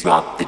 Space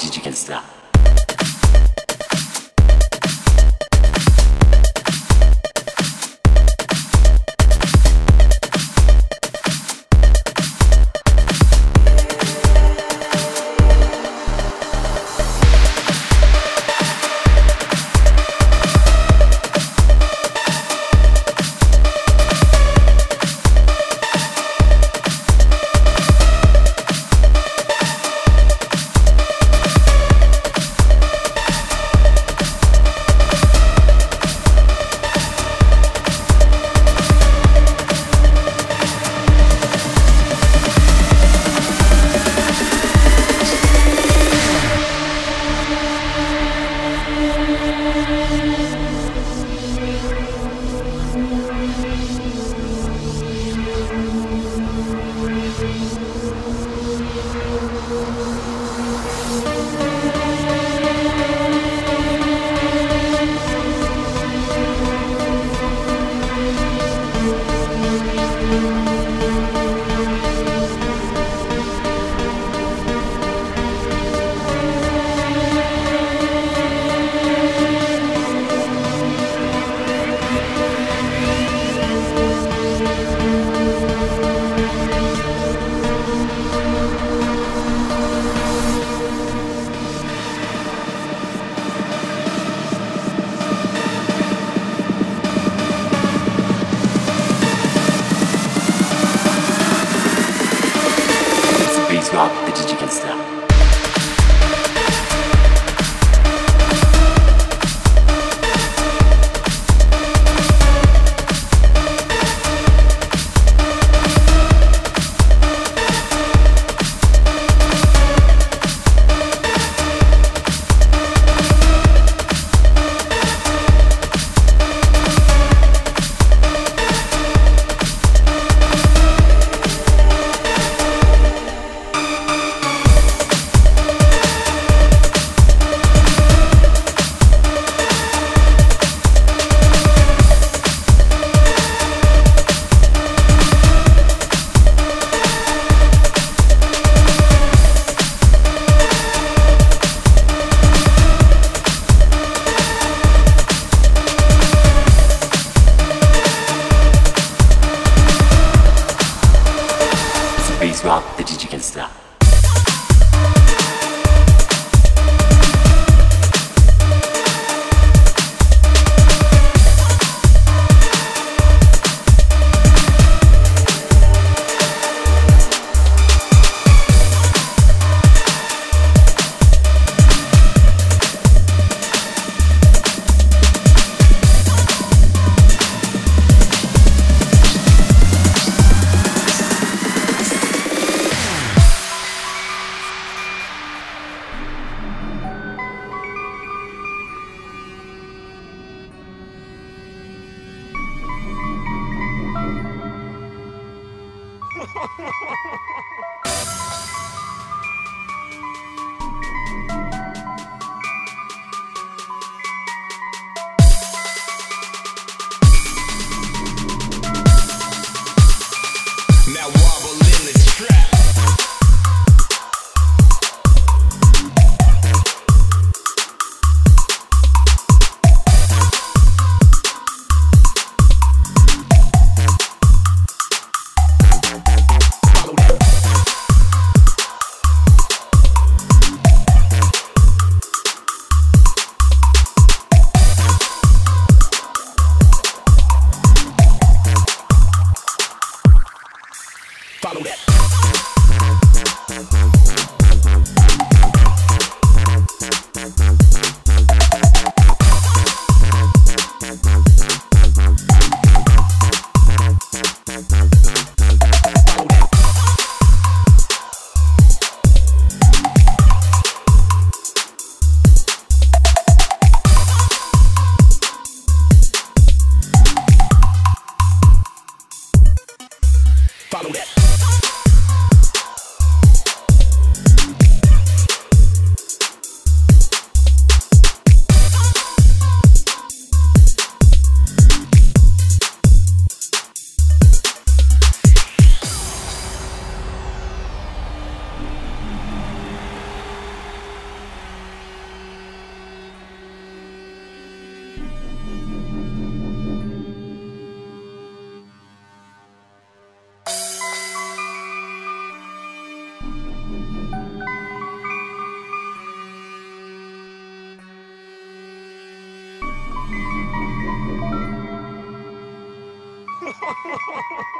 Oh,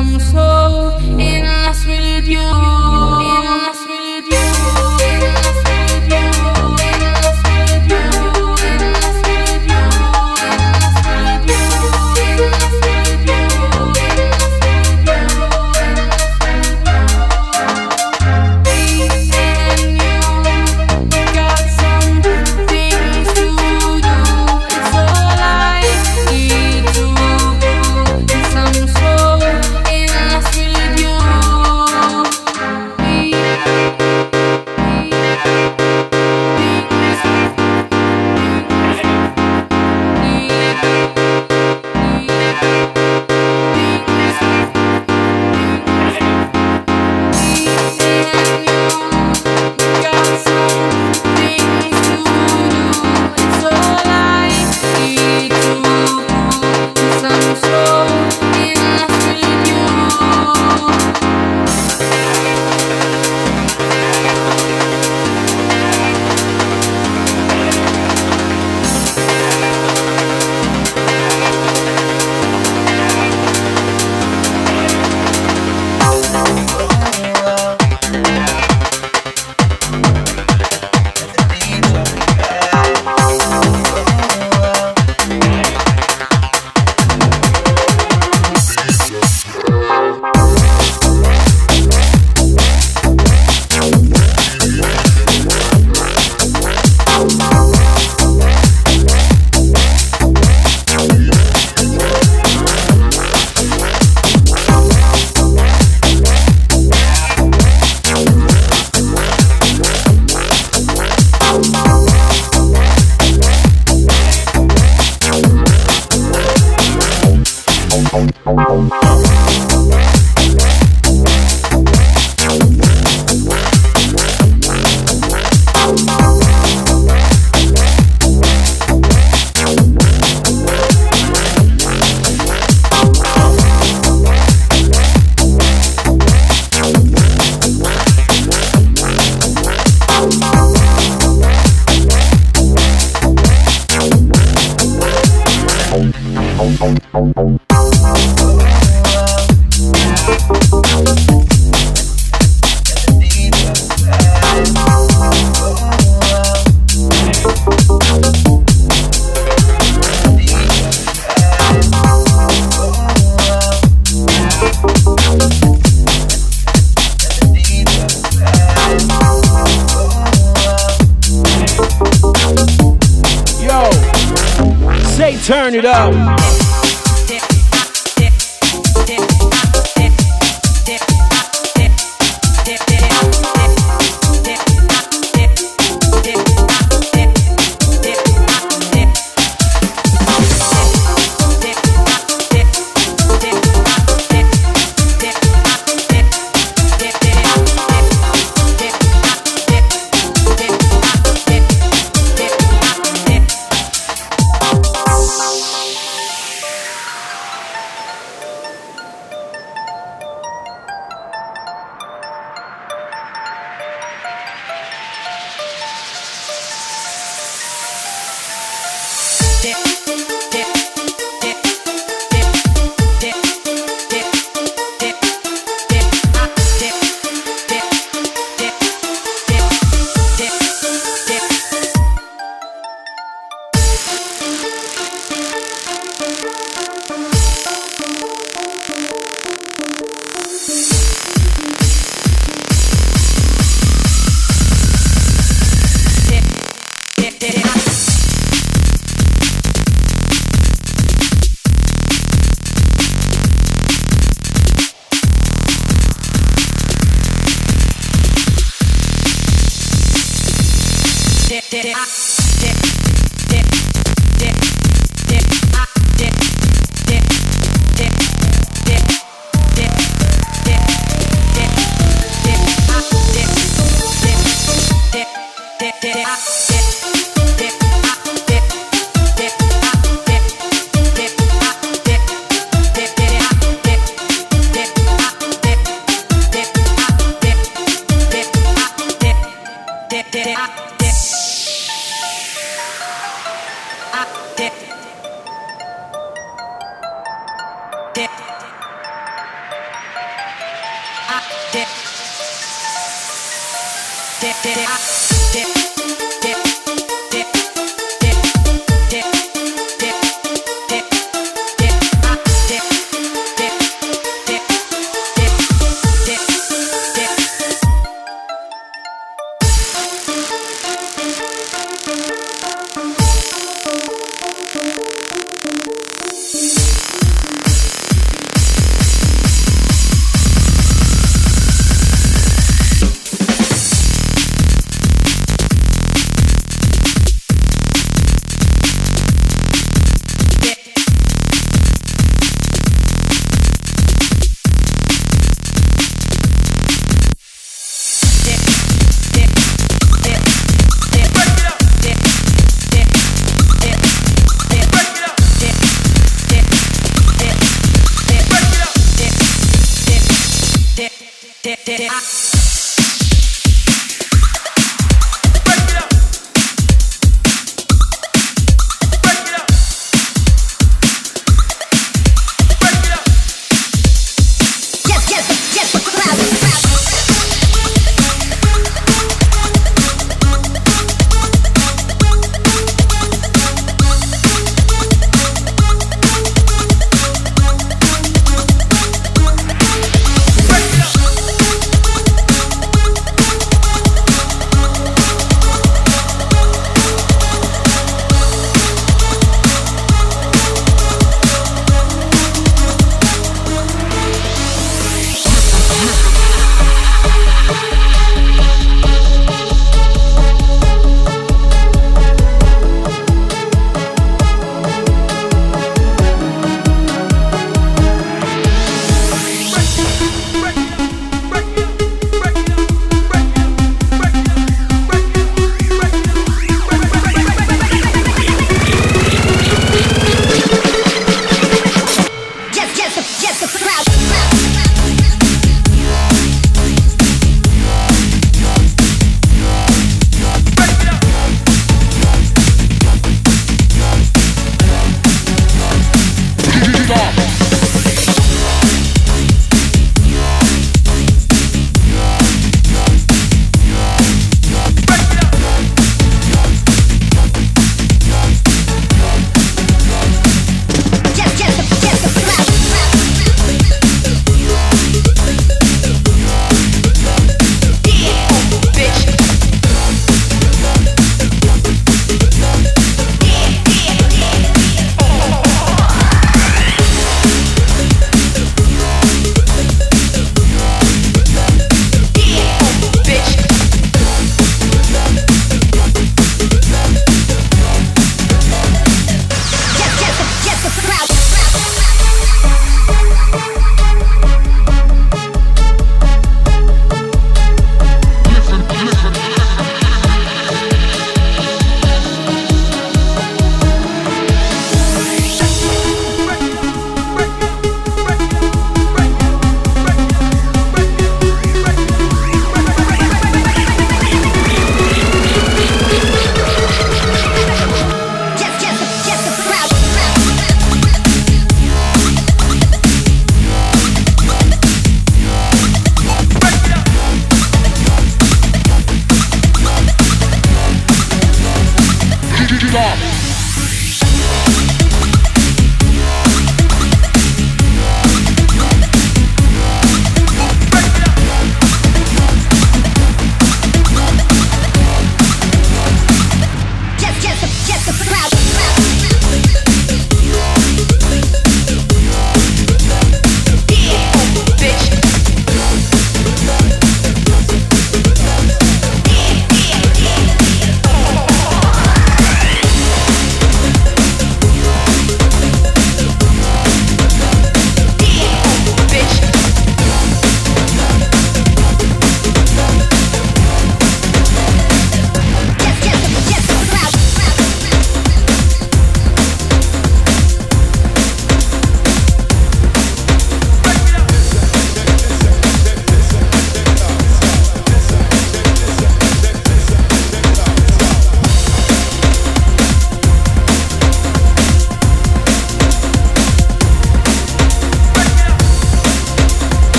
I'm so in love with you.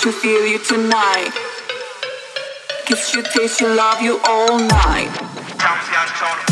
to feel you tonight. Kiss you, taste you, love you all night.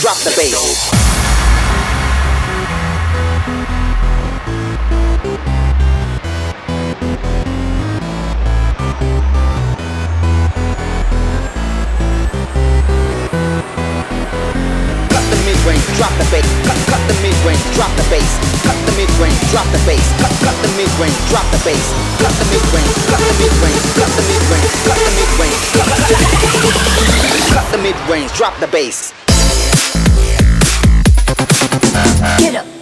Drop the bass. drop the bass, cut, cut the mid range, drop the bass, cut the mid range, drop the bass, cut, cut the mid range, drop the bass, cut the mid range, cut the mid range, cut the mid range, cut the mid range, cut the mid range, drop the bass. Get up.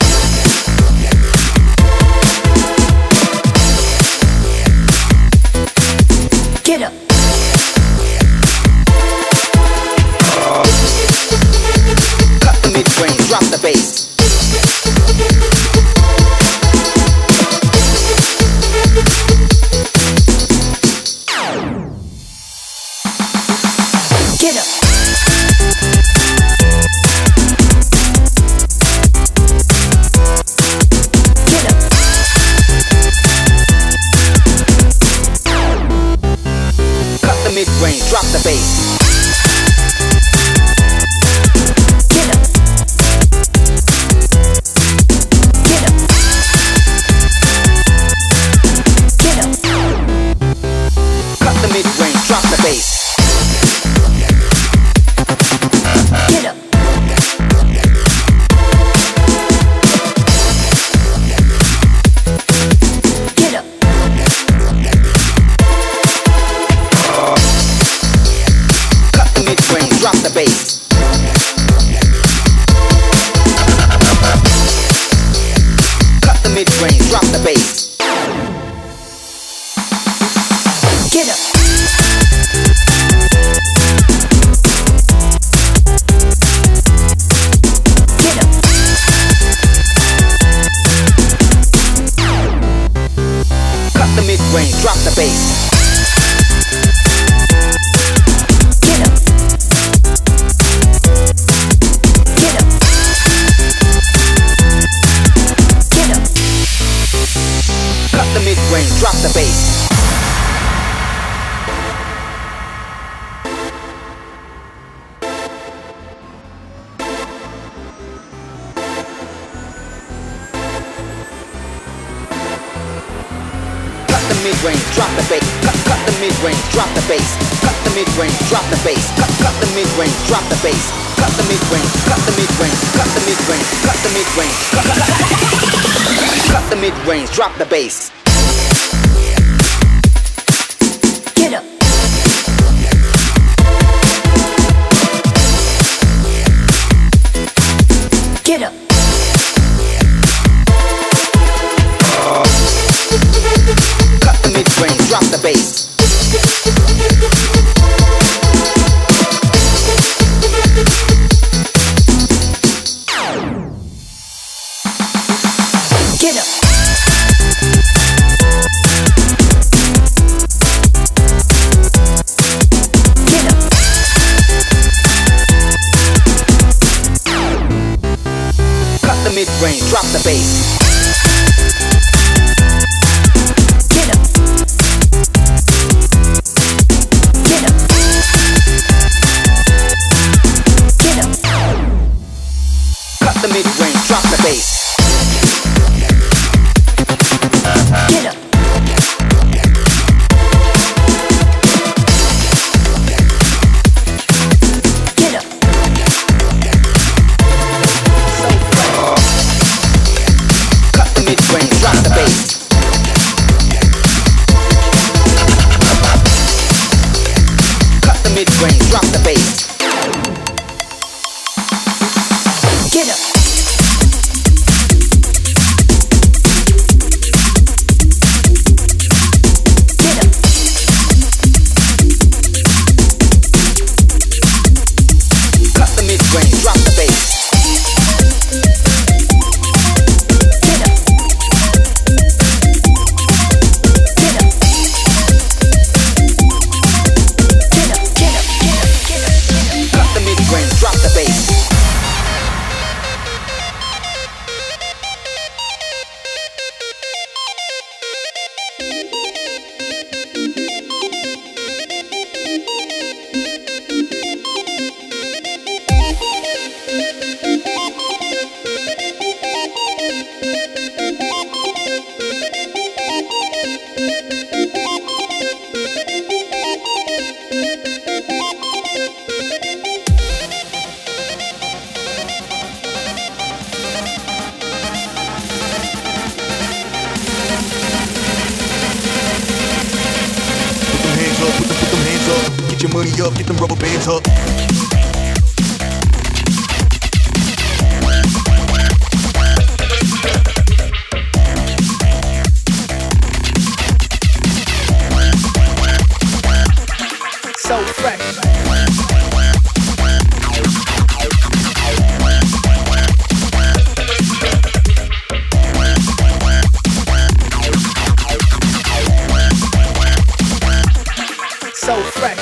so fresh.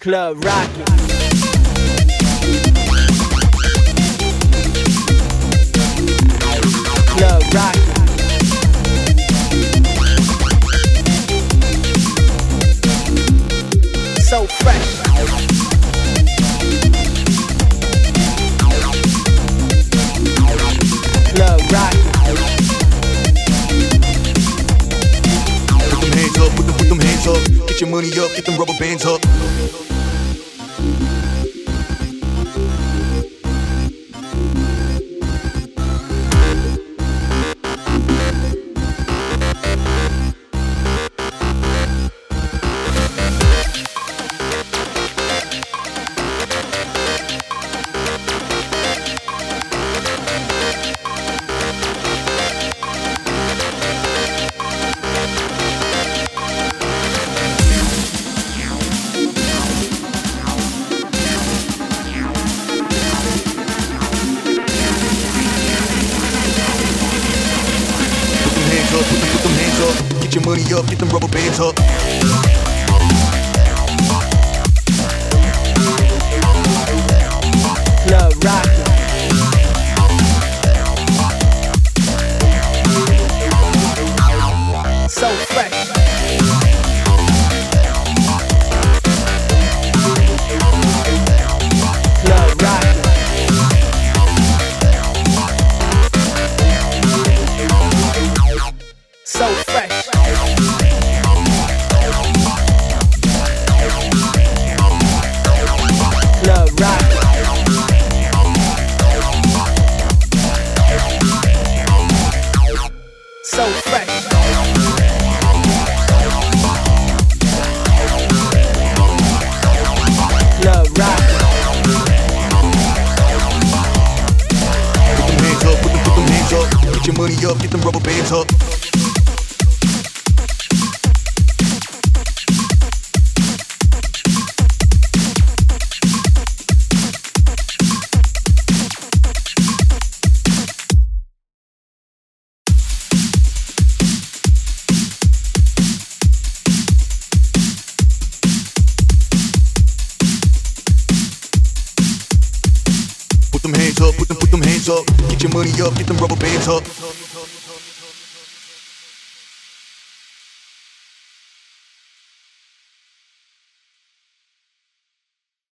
Club Rocket. Club Rocket. So fresh. Get your money up, get them rubber bands up.